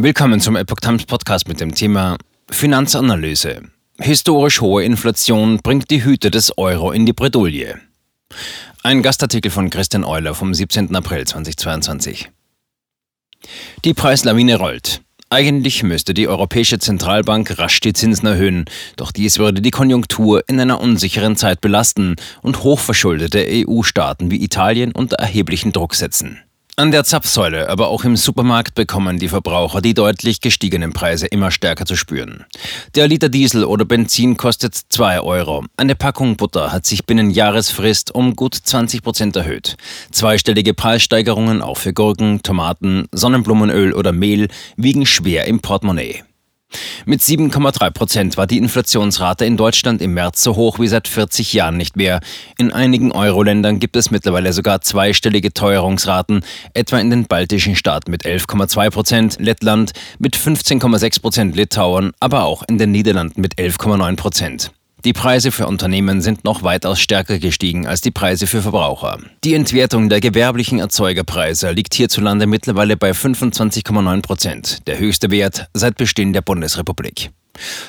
Willkommen zum Epoch Times Podcast mit dem Thema Finanzanalyse. Historisch hohe Inflation bringt die Hüte des Euro in die Bredouille. Ein Gastartikel von Christian Euler vom 17. April 2022. Die Preislawine rollt. Eigentlich müsste die Europäische Zentralbank rasch die Zinsen erhöhen, doch dies würde die Konjunktur in einer unsicheren Zeit belasten und hochverschuldete EU-Staaten wie Italien unter erheblichen Druck setzen. An der Zapfsäule, aber auch im Supermarkt bekommen die Verbraucher die deutlich gestiegenen Preise immer stärker zu spüren. Der Liter Diesel oder Benzin kostet 2 Euro. Eine Packung Butter hat sich binnen Jahresfrist um gut 20 Prozent erhöht. Zweistellige Preissteigerungen auch für Gurken, Tomaten, Sonnenblumenöl oder Mehl wiegen schwer im Portemonnaie. Mit 7,3 Prozent war die Inflationsrate in Deutschland im März so hoch wie seit 40 Jahren nicht mehr. In einigen Euro-Ländern gibt es mittlerweile sogar zweistellige Teuerungsraten, etwa in den baltischen Staaten mit 11,2 Prozent, Lettland mit 15,6 Prozent, Litauen, aber auch in den Niederlanden mit 11,9 Prozent. Die Preise für Unternehmen sind noch weitaus stärker gestiegen als die Preise für Verbraucher. Die Entwertung der gewerblichen Erzeugerpreise liegt hierzulande mittlerweile bei 25,9 Prozent, der höchste Wert seit Bestehen der Bundesrepublik.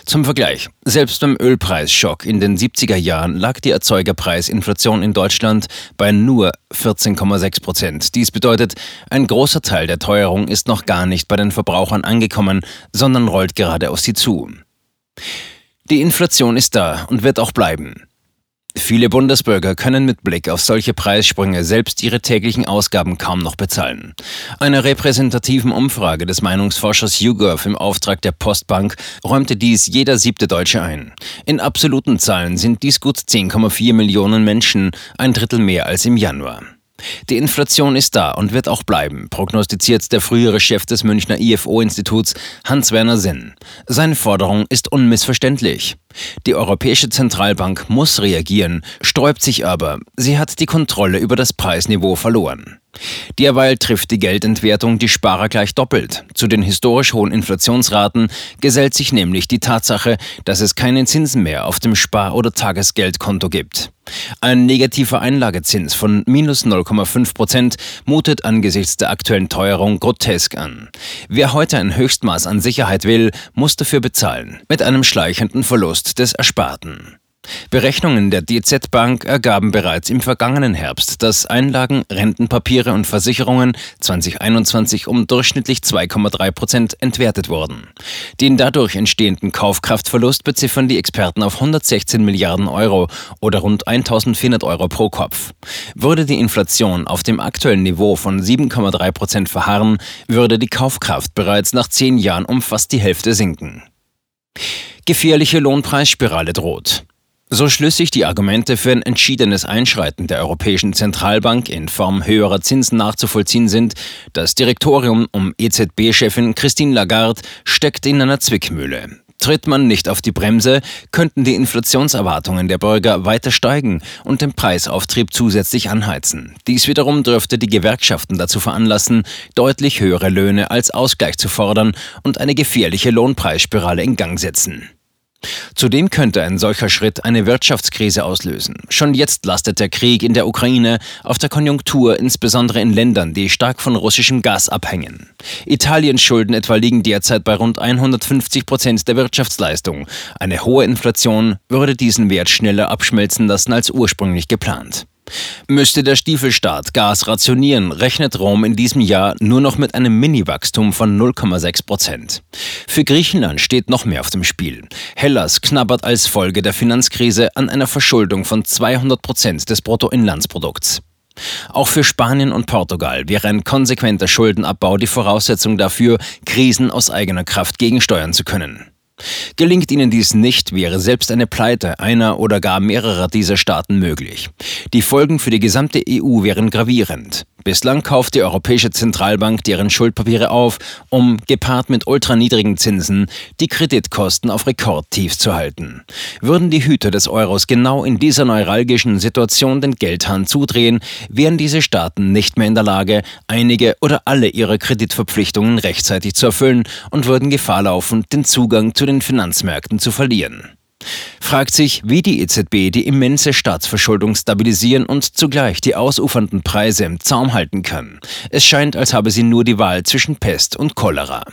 Zum Vergleich, selbst beim Ölpreisschock in den 70er Jahren lag die Erzeugerpreisinflation in Deutschland bei nur 14,6 Prozent. Dies bedeutet, ein großer Teil der Teuerung ist noch gar nicht bei den Verbrauchern angekommen, sondern rollt gerade auf sie zu. Die Inflation ist da und wird auch bleiben. Viele Bundesbürger können mit Blick auf solche Preissprünge selbst ihre täglichen Ausgaben kaum noch bezahlen. Einer repräsentativen Umfrage des Meinungsforschers YouGov im Auftrag der Postbank räumte dies jeder siebte Deutsche ein. In absoluten Zahlen sind dies gut 10,4 Millionen Menschen, ein Drittel mehr als im Januar. Die Inflation ist da und wird auch bleiben, prognostiziert der frühere Chef des Münchner IFO-Instituts Hans-Werner Sinn. Seine Forderung ist unmissverständlich. Die Europäische Zentralbank muss reagieren, sträubt sich aber. Sie hat die Kontrolle über das Preisniveau verloren. Derweil trifft die Geldentwertung die Sparer gleich doppelt. Zu den historisch hohen Inflationsraten gesellt sich nämlich die Tatsache, dass es keine Zinsen mehr auf dem Spar- oder Tagesgeldkonto gibt. Ein negativer Einlagezins von minus 0,5 Prozent mutet angesichts der aktuellen Teuerung grotesk an. Wer heute ein Höchstmaß an Sicherheit will, muss dafür bezahlen, mit einem schleichenden Verlust des Ersparten. Berechnungen der DZ Bank ergaben bereits im vergangenen Herbst, dass Einlagen, Rentenpapiere und Versicherungen 2021 um durchschnittlich 2,3 Prozent entwertet wurden. Den dadurch entstehenden Kaufkraftverlust beziffern die Experten auf 116 Milliarden Euro oder rund 1400 Euro pro Kopf. Würde die Inflation auf dem aktuellen Niveau von 7,3 Prozent verharren, würde die Kaufkraft bereits nach zehn Jahren um fast die Hälfte sinken. Gefährliche Lohnpreisspirale droht. So schlüssig die Argumente für ein entschiedenes Einschreiten der Europäischen Zentralbank in Form höherer Zinsen nachzuvollziehen sind, das Direktorium um EZB-Chefin Christine Lagarde steckt in einer Zwickmühle. Tritt man nicht auf die Bremse, könnten die Inflationserwartungen der Bürger weiter steigen und den Preisauftrieb zusätzlich anheizen. Dies wiederum dürfte die Gewerkschaften dazu veranlassen, deutlich höhere Löhne als Ausgleich zu fordern und eine gefährliche Lohnpreisspirale in Gang setzen. Zudem könnte ein solcher Schritt eine Wirtschaftskrise auslösen. Schon jetzt lastet der Krieg in der Ukraine auf der Konjunktur, insbesondere in Ländern, die stark von russischem Gas abhängen. Italiens Schulden etwa liegen derzeit bei rund 150 Prozent der Wirtschaftsleistung. Eine hohe Inflation würde diesen Wert schneller abschmelzen lassen als ursprünglich geplant. Müsste der Stiefelstaat Gas rationieren, rechnet Rom in diesem Jahr nur noch mit einem Mini-Wachstum von 0,6 Prozent. Für Griechenland steht noch mehr auf dem Spiel. Hellas knabbert als Folge der Finanzkrise an einer Verschuldung von 200 Prozent des Bruttoinlandsprodukts. Auch für Spanien und Portugal wäre ein konsequenter Schuldenabbau die Voraussetzung dafür, Krisen aus eigener Kraft gegensteuern zu können. Gelingt ihnen dies nicht, wäre selbst eine Pleite einer oder gar mehrerer dieser Staaten möglich. Die Folgen für die gesamte EU wären gravierend. Bislang kauft die Europäische Zentralbank deren Schuldpapiere auf, um, gepaart mit ultraniedrigen Zinsen, die Kreditkosten auf Rekordtiefs zu halten. Würden die Hüter des Euros genau in dieser neuralgischen Situation den Geldhahn zudrehen, wären diese Staaten nicht mehr in der Lage, einige oder alle ihre Kreditverpflichtungen rechtzeitig zu erfüllen und würden Gefahr laufen, den Zugang zu den Finanzmärkten zu verlieren fragt sich, wie die EZB die immense Staatsverschuldung stabilisieren und zugleich die ausufernden Preise im Zaum halten kann. Es scheint, als habe sie nur die Wahl zwischen Pest und Cholera.